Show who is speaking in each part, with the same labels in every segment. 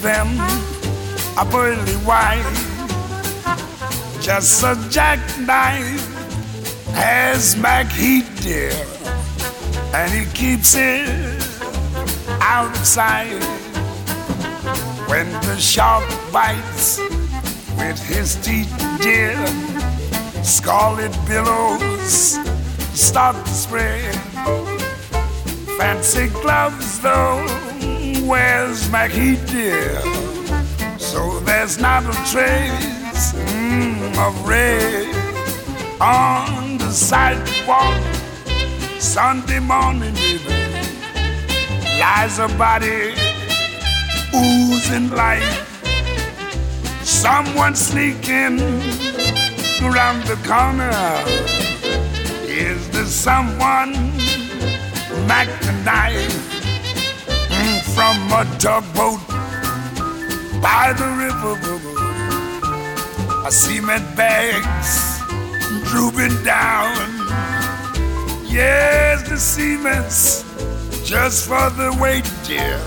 Speaker 1: Them a pearly white. Just a jackknife has Macheath, dear, and he keeps it out of sight. When the shark bites with his teeth, dear, scarlet billows start to spread. Fancy gloves, though, where's Mackie dear? So there's not a trace mm, of red on the sidewalk. Sunday morning, baby, lies a body oozing life. Someone sneaking around the corner. Is there someone Mack the knife from a tugboat by the river? I cement bags drooping down. Yes, the cement's just for the weight, dear.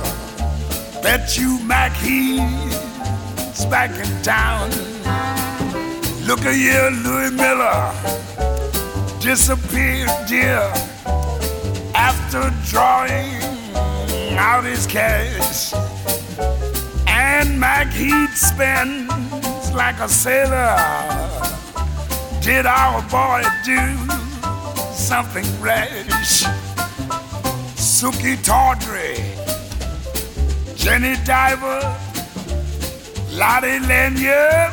Speaker 1: Bet you Mack he's back in town. Look at here, Louis Miller disappeared, dear, after drawing out his cash. And Macheath spends like a sailor. Did our boy do something rash? Sukey Tawdry, Jenny Diver, Lotte Lenya,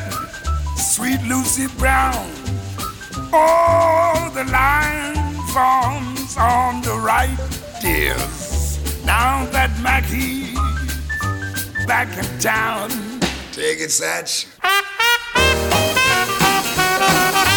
Speaker 1: Sweet Lucy Brown. Oh, the line forms on the right, dears. Now that Mackie's back in town. Take it, Satch.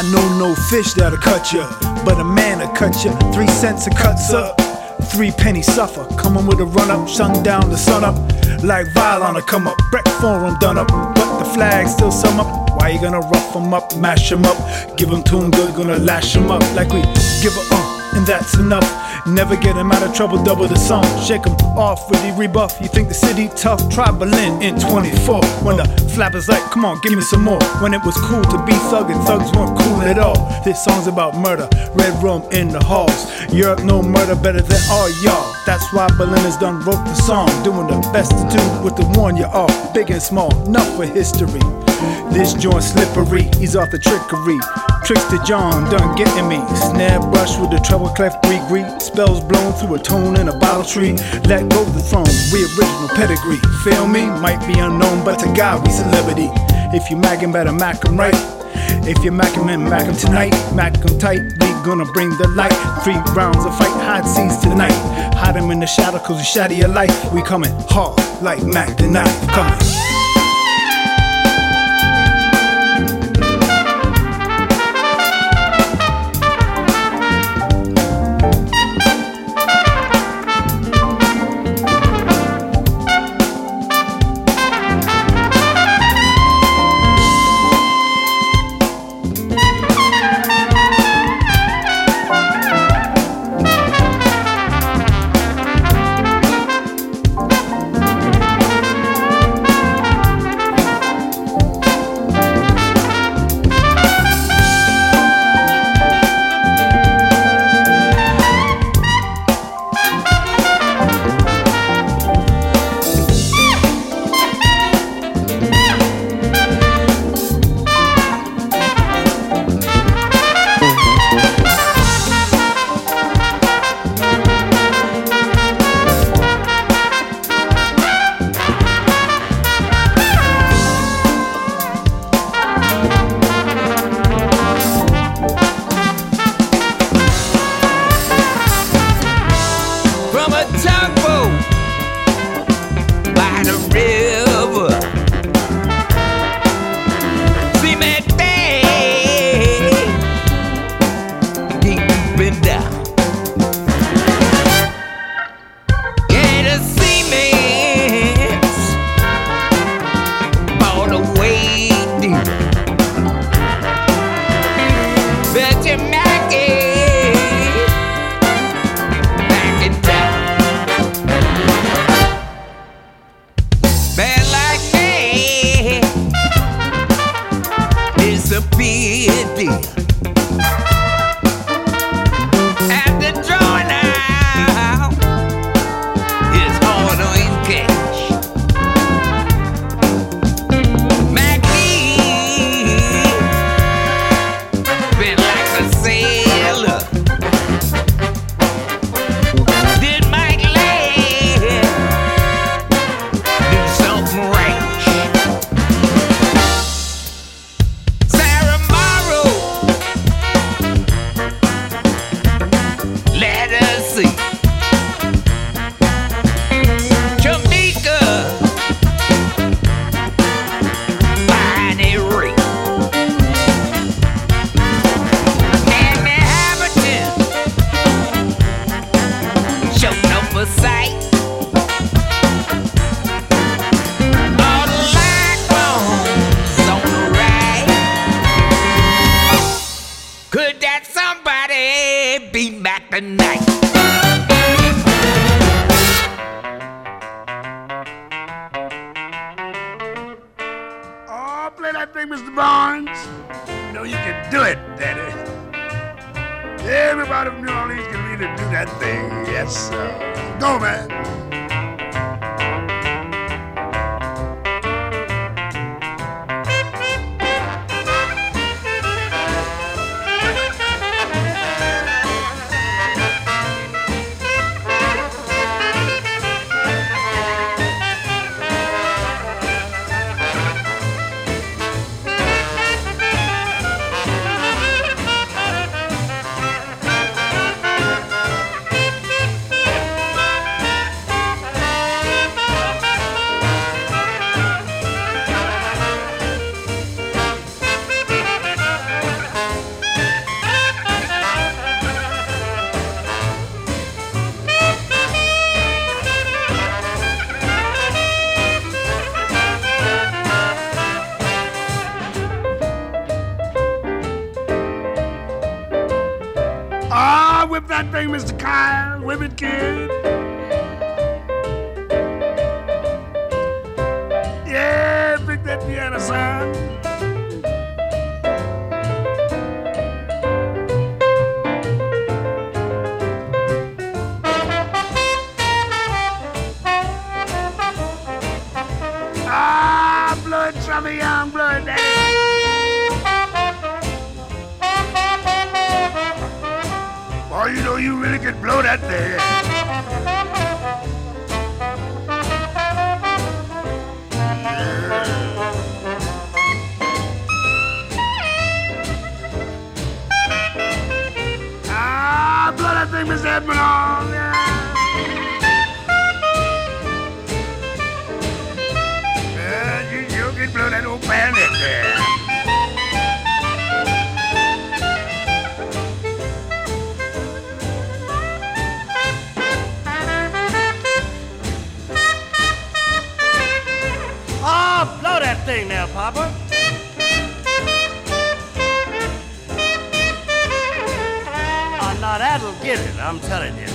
Speaker 2: I know no fish that'll cut ya, but a man will cut ya. Three cents a cuts up, three penny suffer. Coming with a run up, sun down the sun up. Like Violon to come up, Breck Forum done up, but the flag still sum up. Why you gonna rough 'em up, mash 'em up? Give 'em to 'em good, gonna lash 'em up like we give a uh, and that's enough. Never get 'em out of trouble, double the song. Shake 'em off with the rebuff. You think the city tough? Try Berlin in 24. When the flappers like, come on, give me some more. When it was cool to be thug and thugs weren't cool at all. This song's about murder, red rum in the halls. Europe no murder better than all y'all. That's why Berlin has done wrote the song. Doing the best to do with the one you are. Big and small, enough for history. This joint slippery, he's off the trickery. Trickster John done getting me. Snare brush with the treble clef gree Spells blown through a tone in a bottle tree. Let go the throne, we original pedigree. Feel me? Might be unknown, but to God we celebrity. If you mack him, better mack him right. If you mack him, macking, man, him tonight. Mack him tight, we gonna bring the light. Three rounds of fight, hot seas tonight. Hide him in the shadow, cause we shatter your life. We coming hard like Mack the knife. Coming.
Speaker 3: words from a young blood. Boy, you know you really could blow that thing. Mr. Edmond. there, Papa? Oh, now that'll get it, I'm telling you.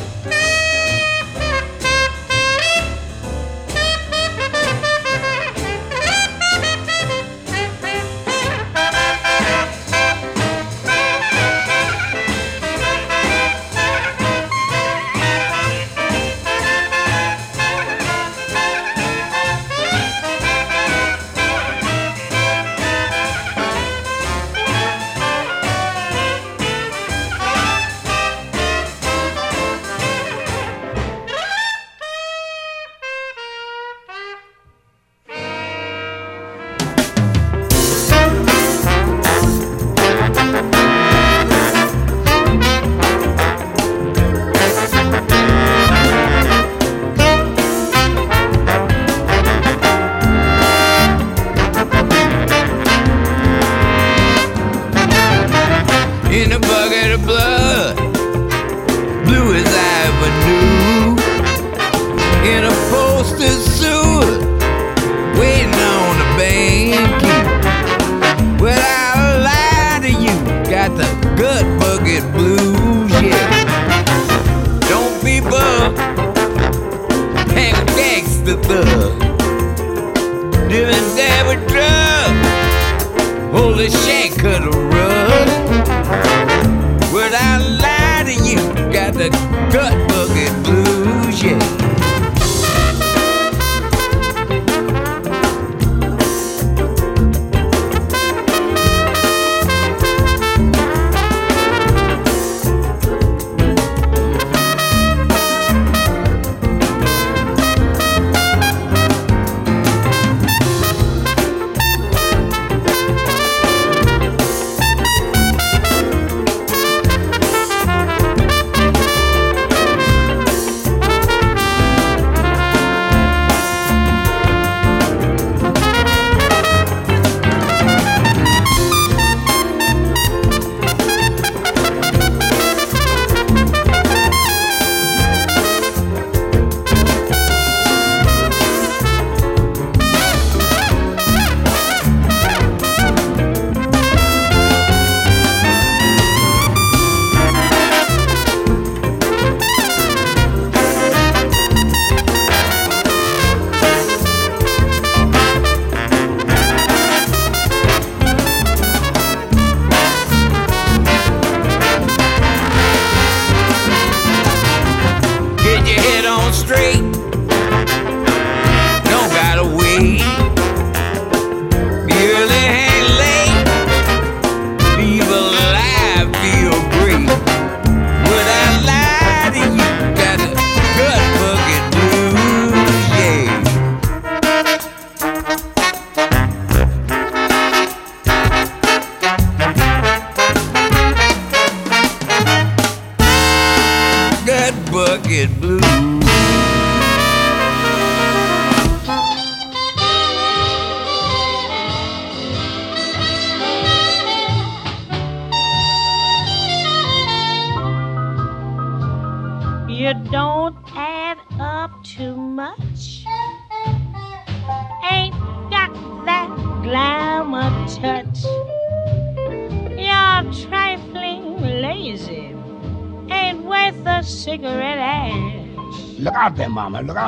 Speaker 3: Mr. St. Cyr waiting on the bank. Well, I lie to you, got the gut bucket blues, yeah. Don't be
Speaker 1: bugged, hang a gangster thug, dealing dab with drugs, hold a shank of the
Speaker 3: rug. Well, I lie to you, got the gut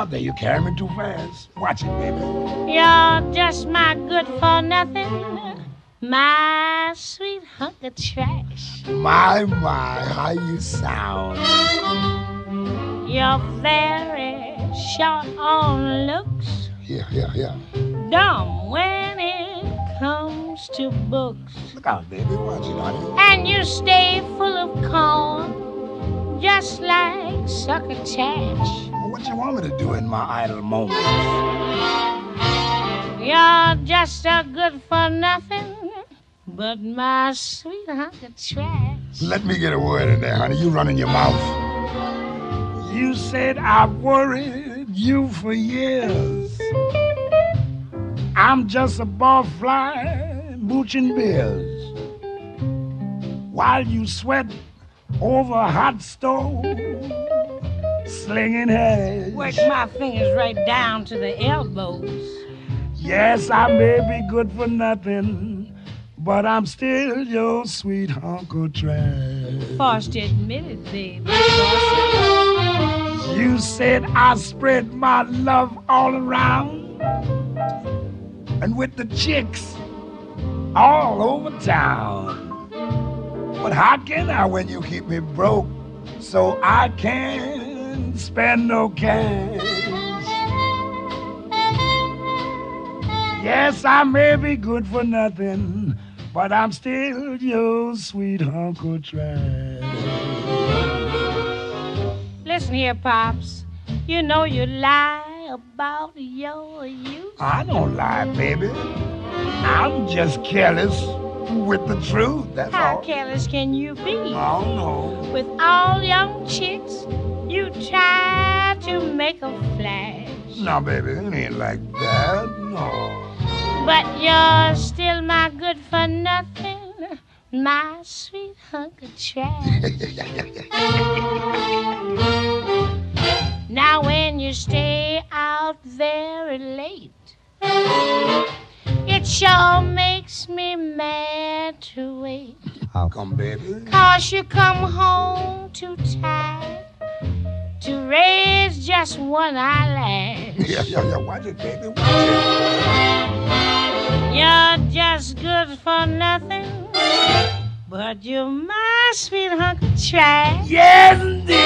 Speaker 1: out there. You're carrying me too fast. Watch it, baby.
Speaker 4: You're just my good for nothing. My sweet hunk of trash.
Speaker 1: My, my, how you sound.
Speaker 4: You're very short on looks.
Speaker 1: Yeah, yeah, yeah.
Speaker 4: Dumb when it comes to books.
Speaker 1: Look out, baby. Watch it, honey.
Speaker 4: And you stay full of corn, just like sucker trash
Speaker 1: what you want me to do in my idle moments?
Speaker 4: You're just a good for nothing, but my sweet of trash.
Speaker 1: Let me get a word in there, honey. You running your mouth. You said I've worried you for years. I'm just a barfly mooching beers. While you sweat over a hot stove slinging hay.
Speaker 4: Work my fingers right down to the elbows.
Speaker 1: Yes, I may be good for nothing, but I'm still your sweet Uncle Trash.
Speaker 4: Forced to admit it, baby.
Speaker 1: You said I spread my love all around, and with the chicks all over town. But how can I when you keep me broke so I can spend no cash. Yes, I may be good for nothing, but I'm still your sweet Uncle Trash.
Speaker 4: Listen here, Pops. You know you lie about your youth.
Speaker 1: I don't lie, baby. I'm just careless with the truth, that's
Speaker 4: How
Speaker 1: all.
Speaker 4: How careless can you be?
Speaker 1: Oh, no.
Speaker 4: With all young chicks you try to make a flash.
Speaker 1: No, baby, it ain't like that. No.
Speaker 4: But you're still my good for nothing, my sweet hunk of trash. now, when you stay out very late, it sure makes me mad to wait.
Speaker 1: How come, baby?
Speaker 4: Cause you come home too tired to raise just one eyelash.
Speaker 1: Yeah, yeah, yeah. Watch it, baby. Watch
Speaker 4: it. You're just good for nothing, but you're my sweet hunk of trash.
Speaker 1: Yes, indeed.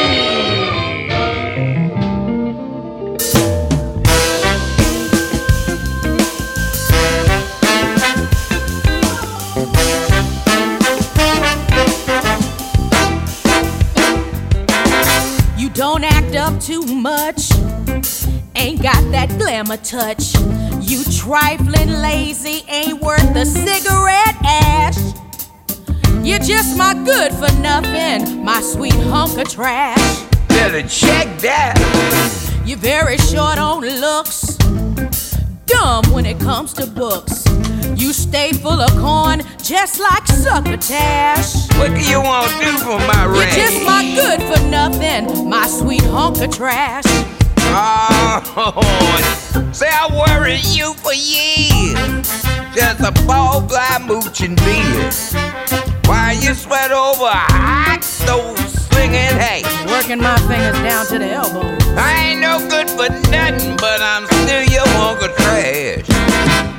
Speaker 5: Too much. Ain't got that glamour touch. You trifling lazy, ain't worth a cigarette ash. You're just my good for nothing, my sweet hunk of trash.
Speaker 3: Better check that.
Speaker 5: You're very short on looks, dumb when it comes to books. You stay full of corn, just like succotash.
Speaker 3: What do you want to do for my
Speaker 5: rent? You're just my good for nothing, my sweet hunk of trash.
Speaker 3: Oh, say I worried you for years. Just a ball fly mooching beer. Why you sweat over a hot stove slinging hay?
Speaker 5: Working my fingers down to the elbow.
Speaker 3: I ain't no good for nothing, but I'm still your hunk of trash.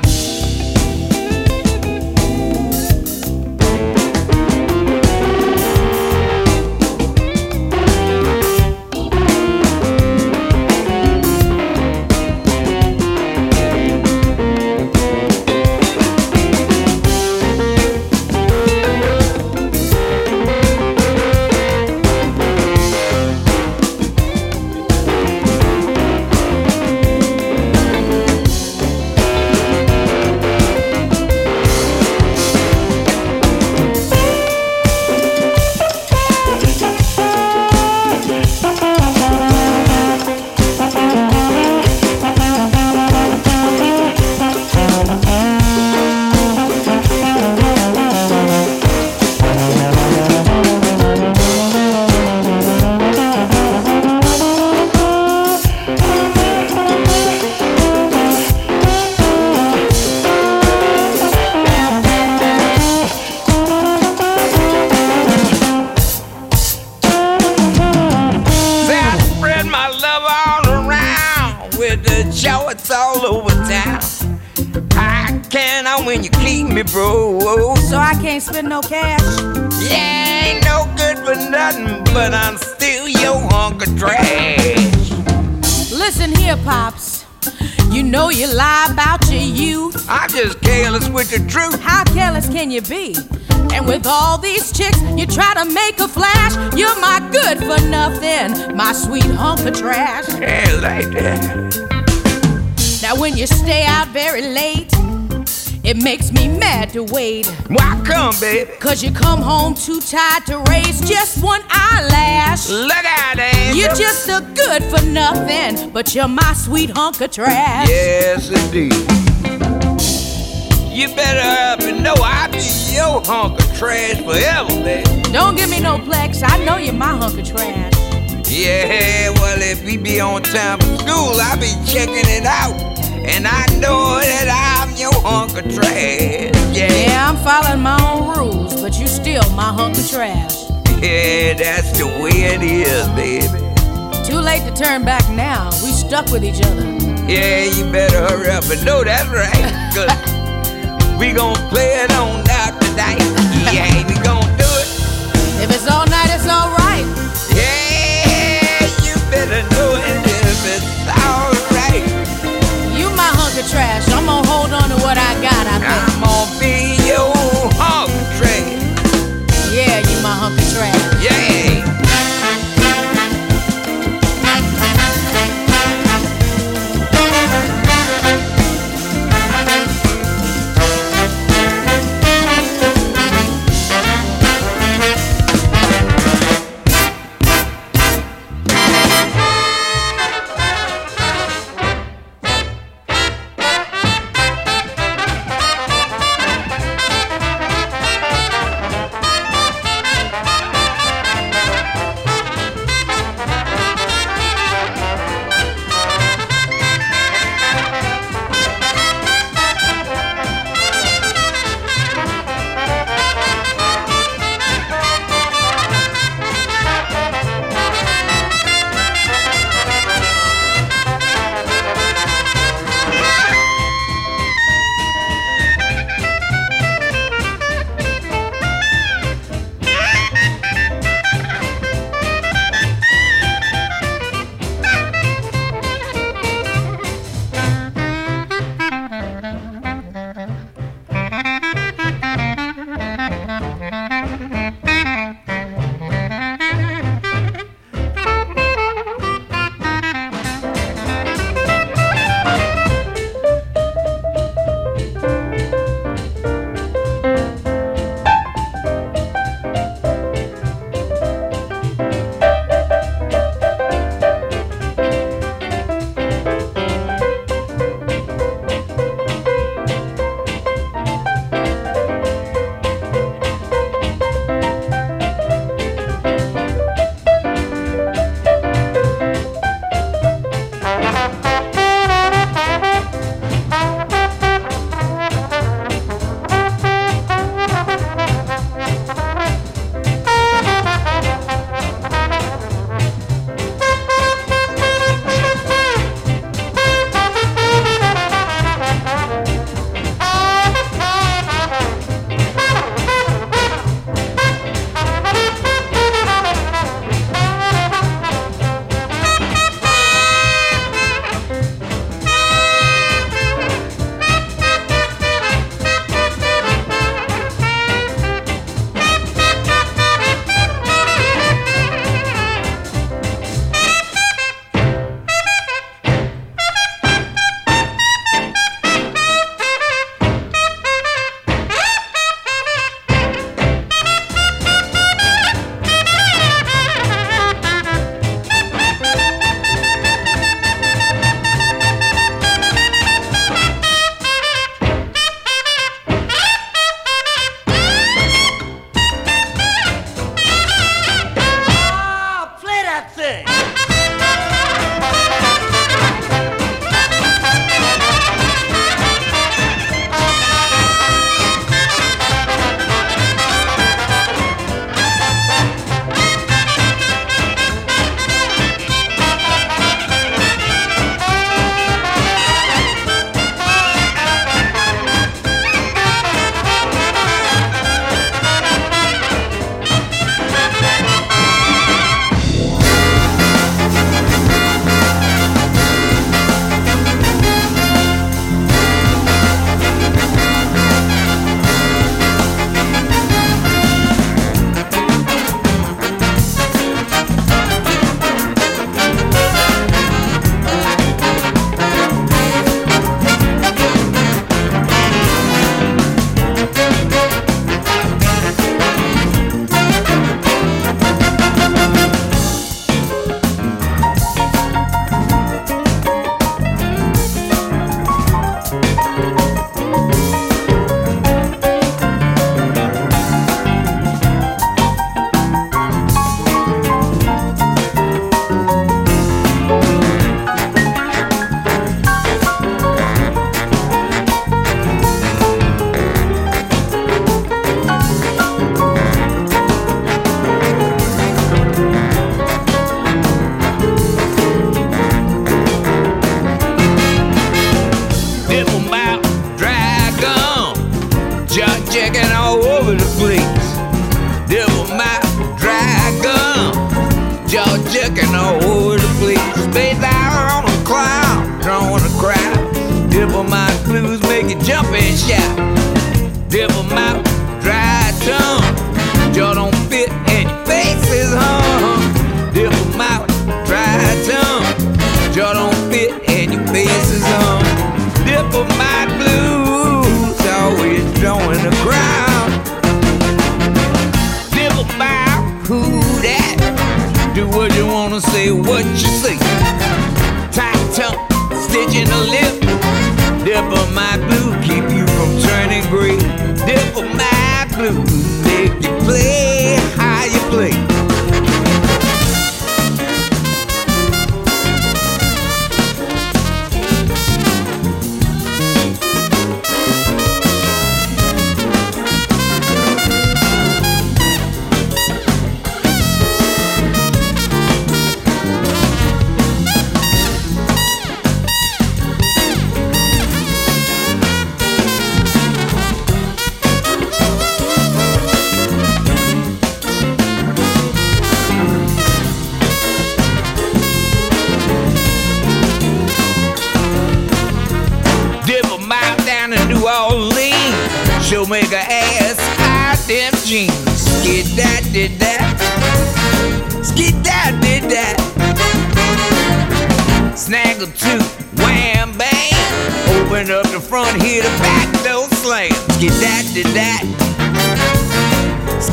Speaker 3: I
Speaker 5: no cash.
Speaker 3: Yeah, ain't no good for nothing, but I'm still your hunk of trash.
Speaker 5: Listen here, Pops. You know you lie about your youth.
Speaker 3: I'm just careless with the truth.
Speaker 5: How careless can you be? And with all these chicks, you try to make a flash. You're my good for nothing, my sweet hunk of trash.
Speaker 3: Yeah, like that.
Speaker 5: Now, when you stay out very late, it makes me mad to wait.
Speaker 3: Why come, baby?
Speaker 5: Cause you come home too tired to raise just one eyelash.
Speaker 3: Look out, Angel.
Speaker 5: You're just a good for nothing, but you're my sweet hunk of trash.
Speaker 3: Yes, indeed. You better up and know I'll be your hunk of trash forever, baby.
Speaker 5: Don't give me no plex, I know you're my hunk of trash.
Speaker 3: Yeah, well, if we be on time for school, I'll be checking it out. And I know that I'm your hunk of trash. Yeah,
Speaker 5: Yeah, I'm following my own rules, but you still my hunk of trash.
Speaker 3: yeah that's the way it is, baby.
Speaker 5: Too late to turn back now. We stuck with each other.
Speaker 3: Yeah, you better hurry up and know that's right. Cause we gon' play it on out tonight. Yeah, we gon' do it.
Speaker 5: If it's all night, it's all trash. I'm gonna hold on to what I got, I think.
Speaker 3: I'm gonna be your hunk trash.
Speaker 5: Yeah, you my hunk of trash.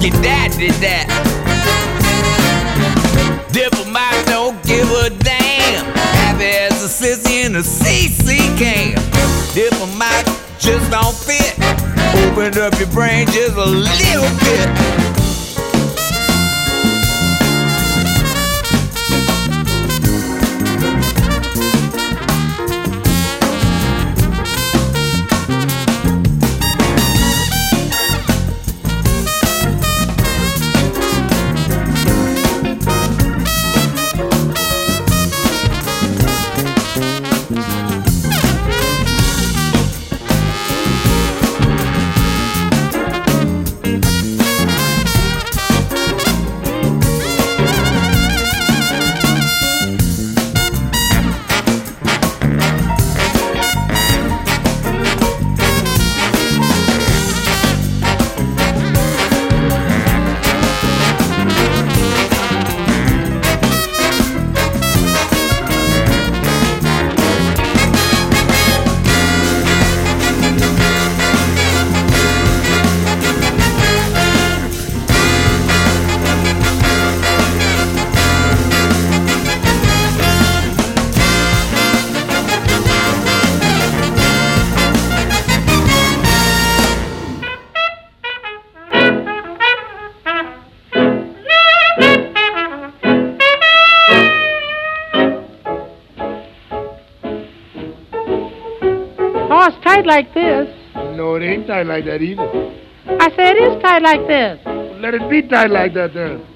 Speaker 3: your dad did that. Diplomat don't give a damn. Happy as a sissy in a CC cam. Diplomat just don't fit. Open up your brain just a little.
Speaker 6: tied like
Speaker 7: that either.
Speaker 6: I said it is tied like this.
Speaker 7: Let it be tied like that then.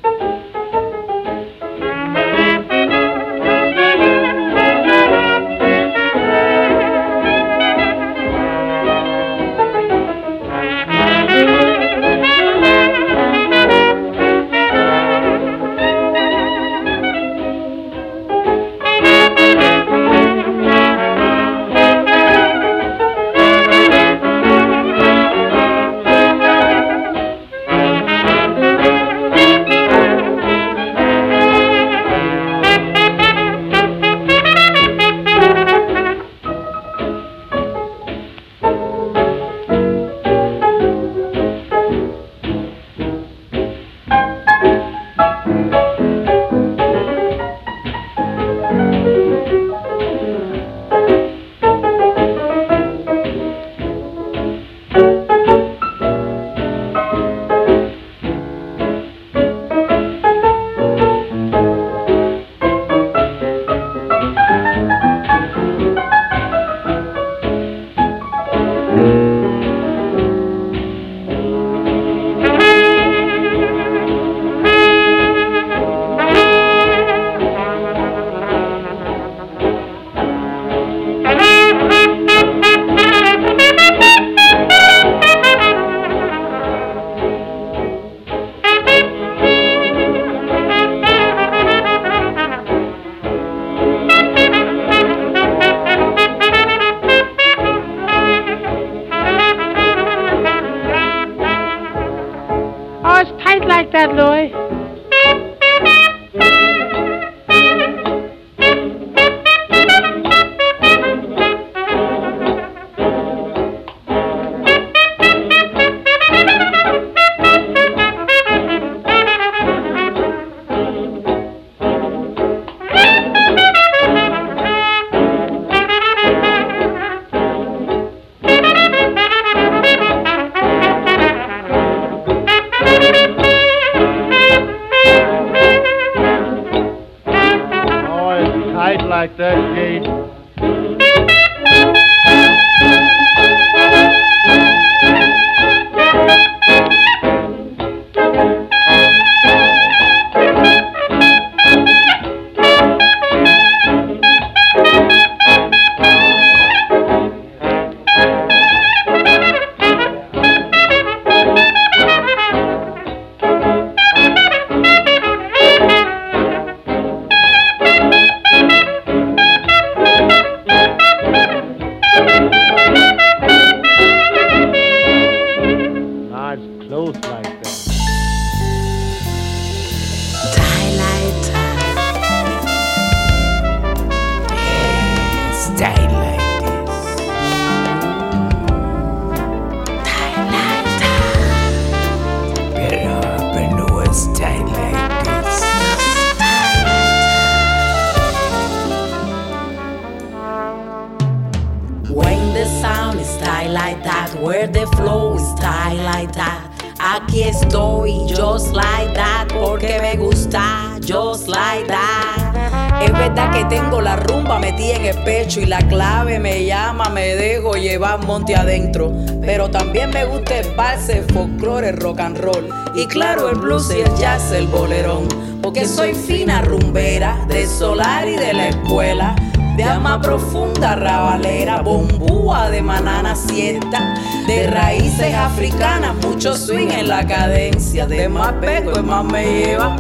Speaker 8: Pecho y la clave me llama, me dejo llevar monte adentro. Pero también me gusta el vals, el folclore, el rock and roll. Y claro, el blues y el jazz, el bolerón. Porque soy fina rumbera, de solar y de la escuela de alma profunda, rabalera, bombúa de manana siesta, de raíces africanas, mucho swing en la cadencia, de más pego y más me lleva.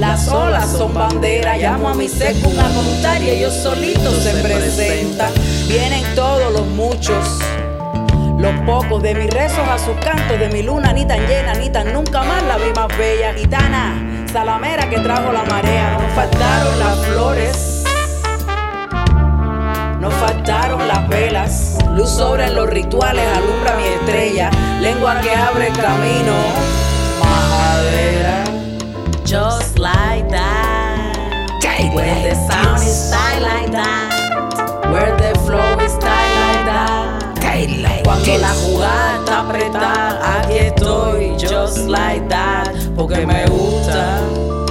Speaker 8: Las olas son bandera, llamo a mi seco una voluntaria, ellos solitos se presentan, vienen todos los muchos. Los pocos de mis rezos a sus cantos, de mi luna ni tan llena ni tan nunca más la vi más bella gitana, salamera que trajo la marea, no faltaron las flores. No faltaron las velas, luz sobre en los rituales, alumbra mi estrella, lengua que abre el camino, just like that. Where the sound is tight like that, where the flow is tight like that. Cuando la jugada está apretada, aquí estoy, just like that, porque me gusta.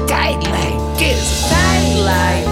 Speaker 8: Tight like this, tight like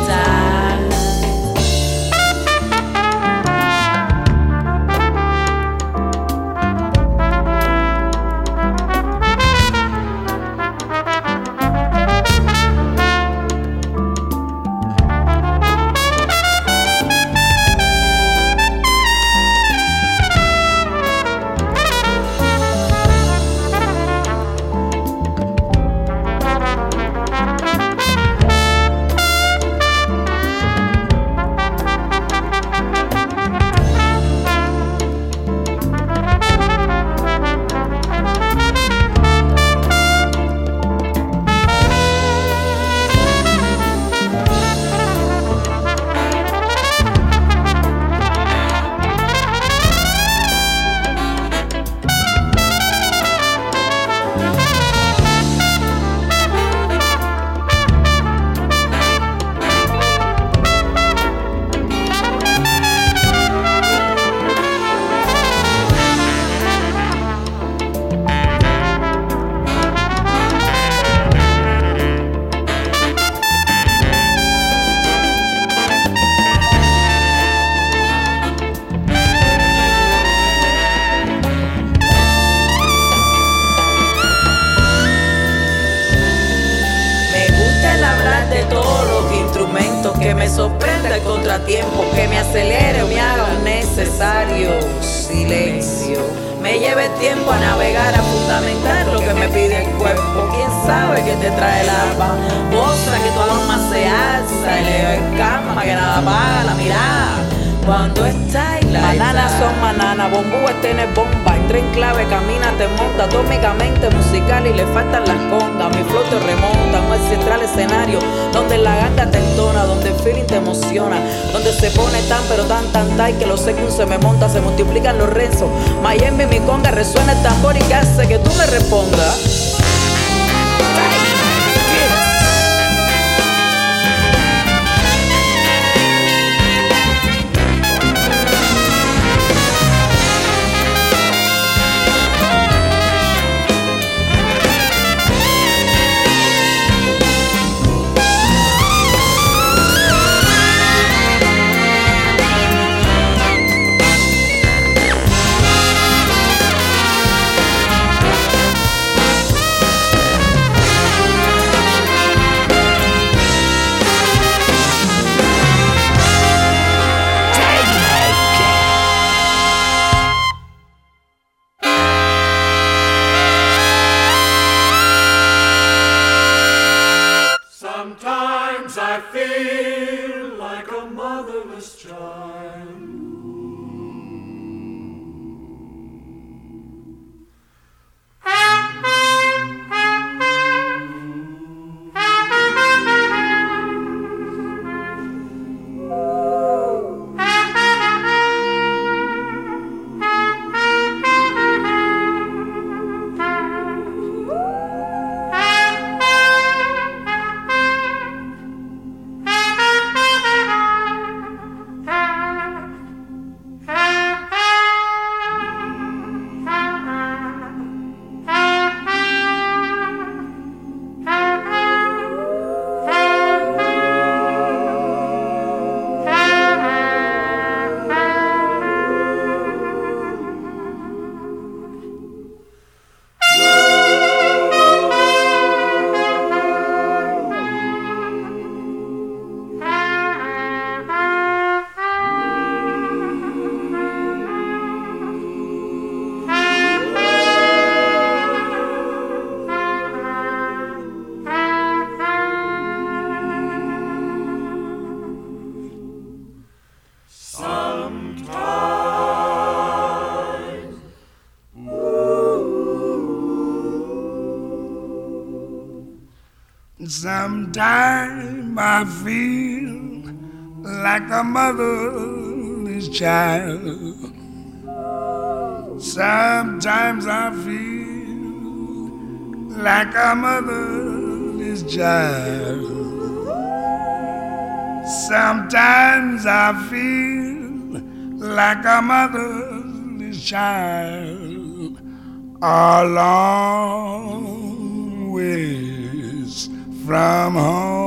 Speaker 8: mi conga, resuena el tambor y que hace que tú me respondas.
Speaker 1: Feel like a motherless child. Sometimes I feel like a motherless child. Sometimes I feel like a motherless child. A from home.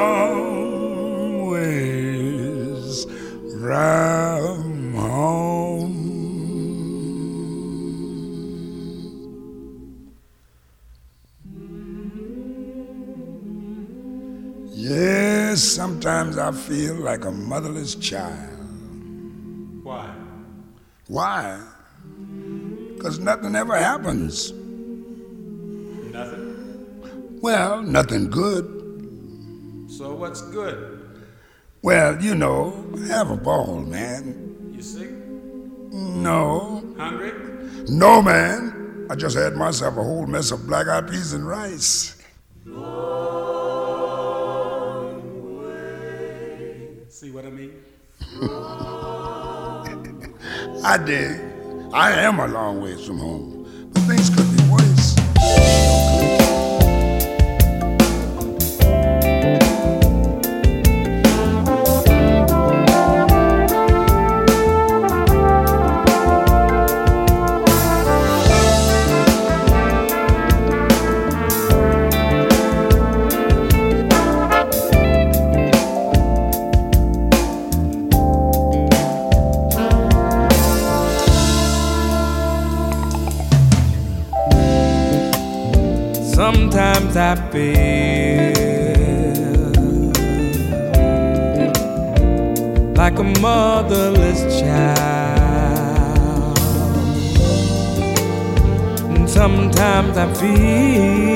Speaker 1: Yes, sometimes I feel like a motherless child.
Speaker 9: Why?
Speaker 1: Why? Because nothing ever happens.
Speaker 9: Nothing.
Speaker 1: Well, nothing good.
Speaker 9: So what's good?
Speaker 1: Well, you know, have a ball, man.
Speaker 9: You sick?
Speaker 1: No.
Speaker 9: Hungry?
Speaker 1: No, man. I just had myself a whole mess of black eyed peas and rice.
Speaker 9: See what I mean?
Speaker 1: I did. I am a long ways from home, but things could
Speaker 10: Sometimes I feel like a motherless child. And sometimes I feel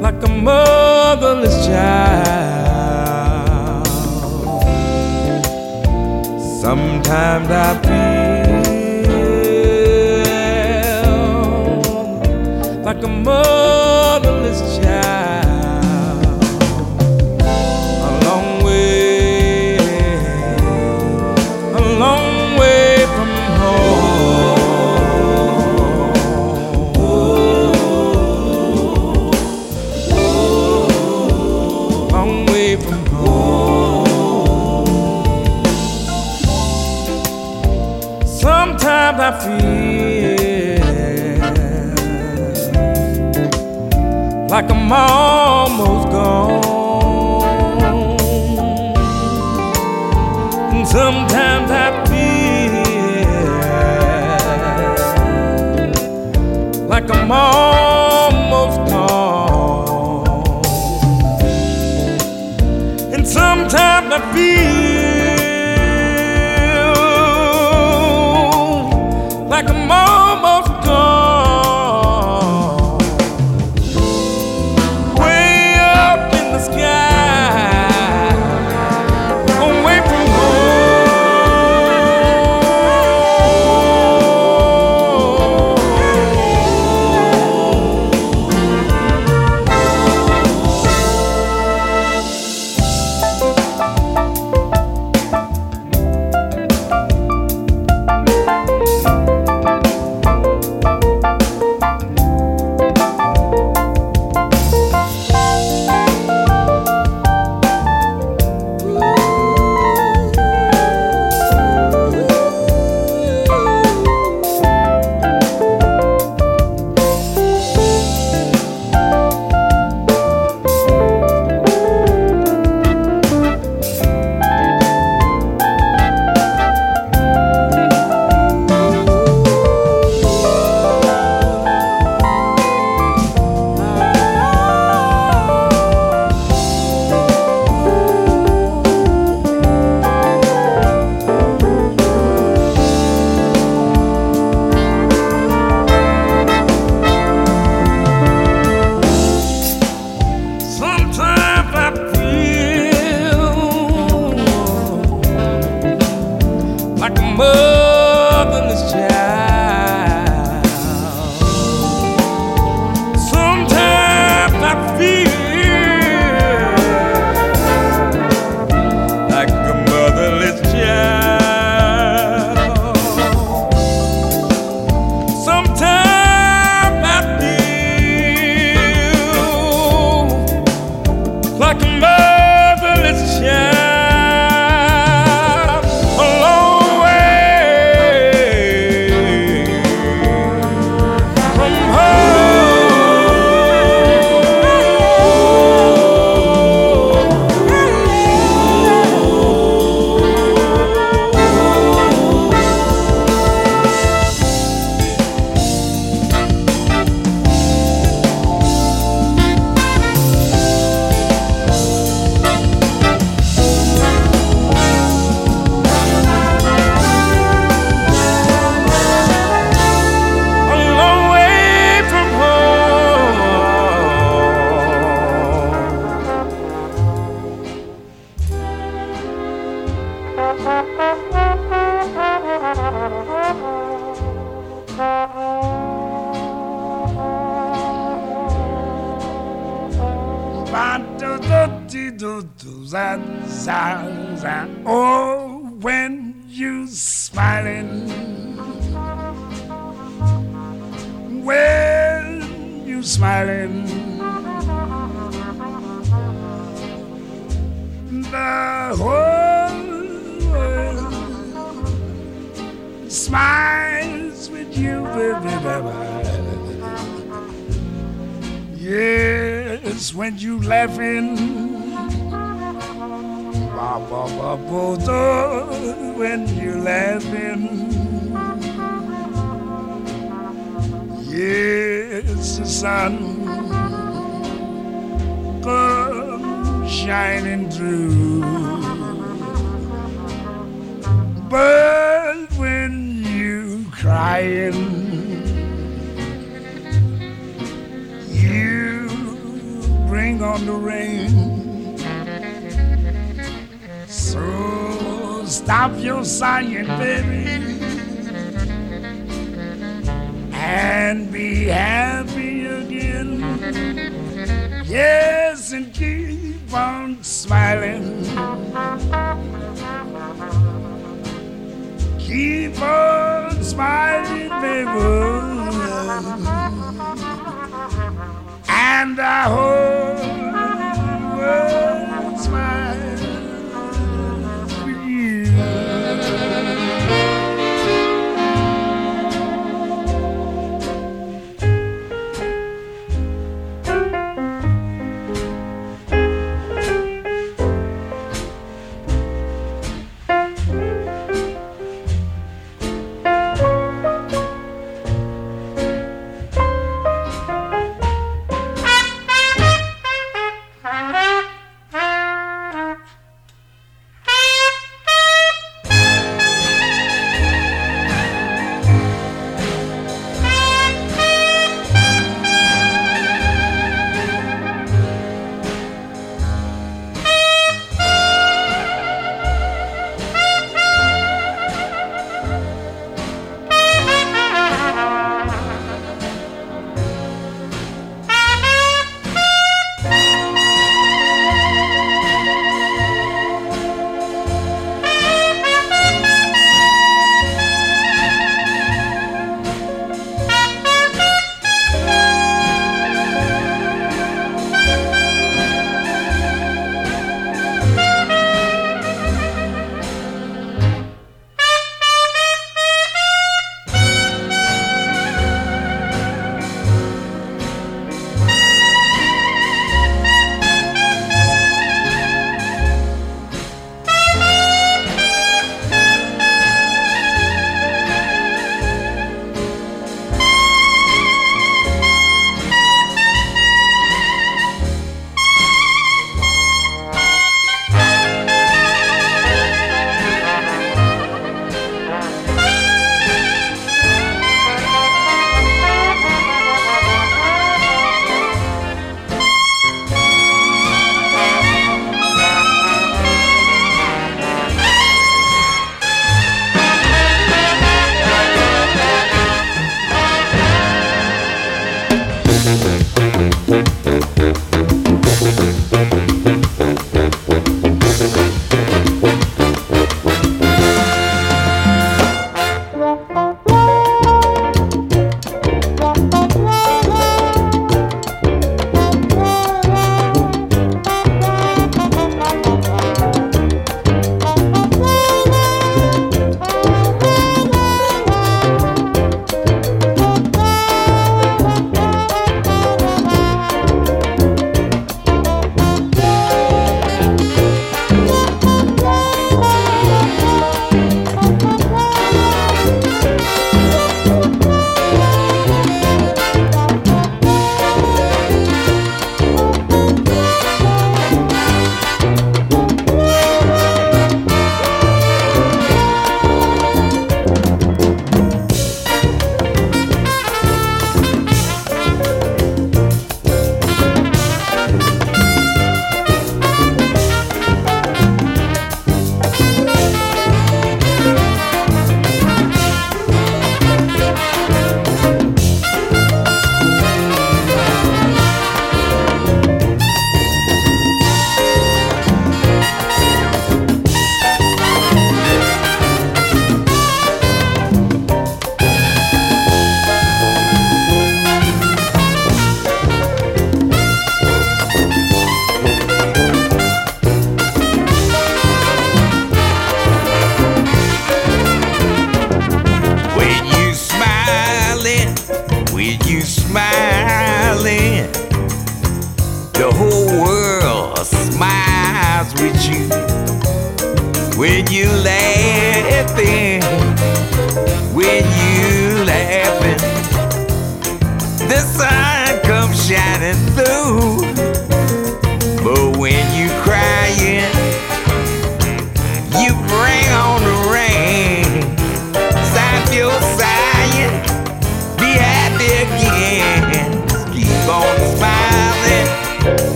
Speaker 10: like a motherless child. Sometimes I feel like a motherless child. A long way, a long way from home. Long way from home. Sometimes I feel like I'm almost gone. And Sometimes I feel like I'm almost
Speaker 1: smiles with you, baby, baby. Yes, when you laughing. Ba, ba, ba, do, when you laughing. Yes, the sun come shining through. But crying, you bring on the rain. So stop your sighing, baby, and be happy again. Yes, and keep on smiling. Keep on smiling, baby. And I hope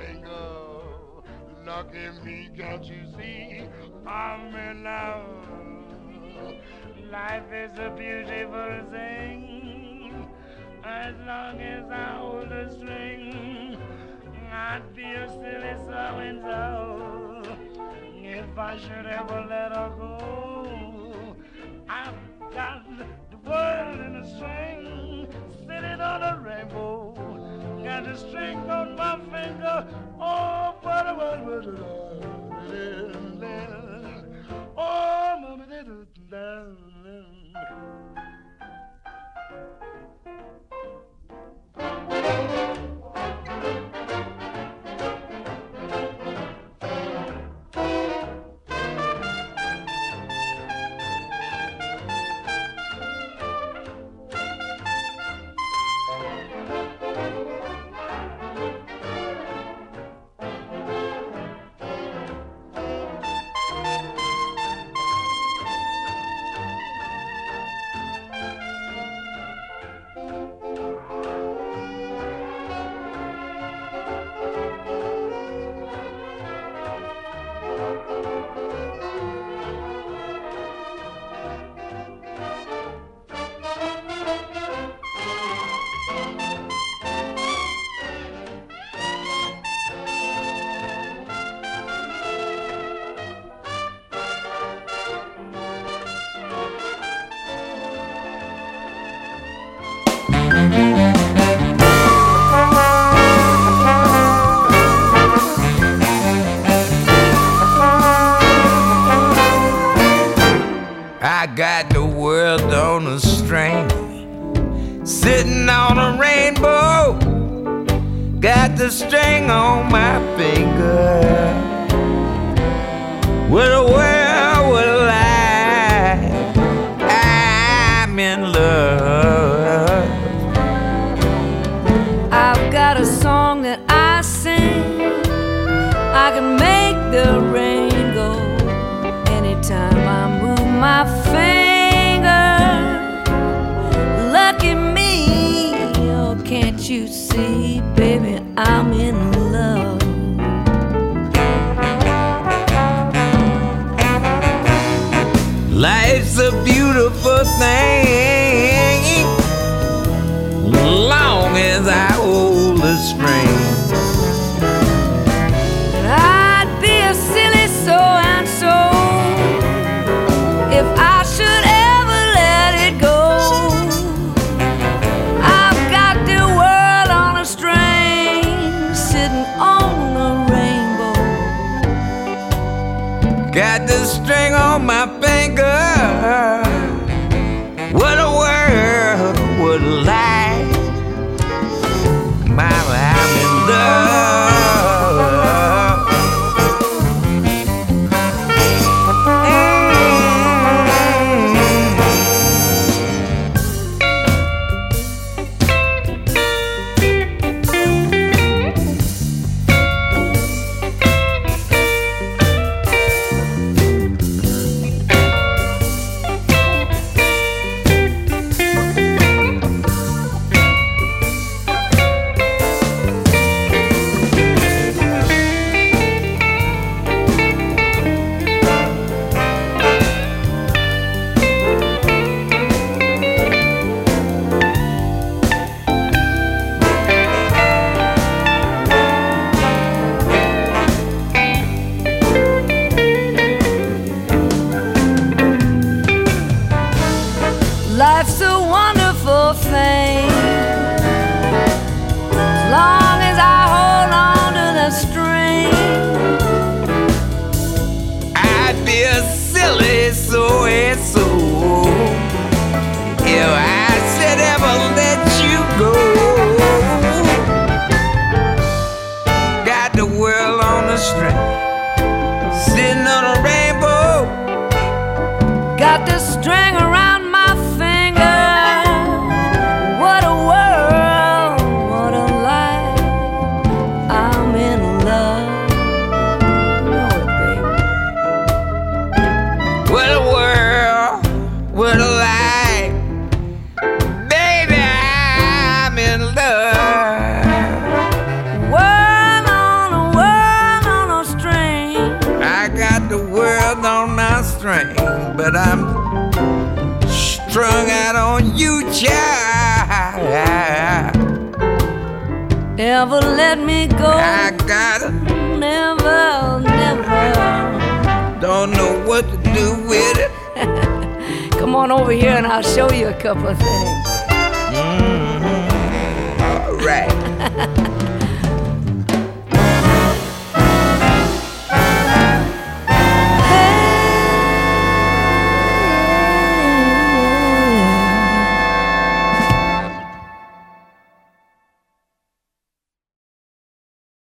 Speaker 1: finger. Lucky me, can't you see? I'm in love. Life is a beautiful thing. As long as I hold the string, I'd be a silly so and so. If I should ever let her go, I've got the world in a string, sitting on a rainbow. Got the string on my finger. Oh, what a what what Oh, mama,
Speaker 3: I Got the string on my finger. What a world, thing long as I hold the string. I'd be a silly so and so if I should ever let it go. I've got the world on a string, sitting on a rainbow.
Speaker 11: Got the string on
Speaker 3: my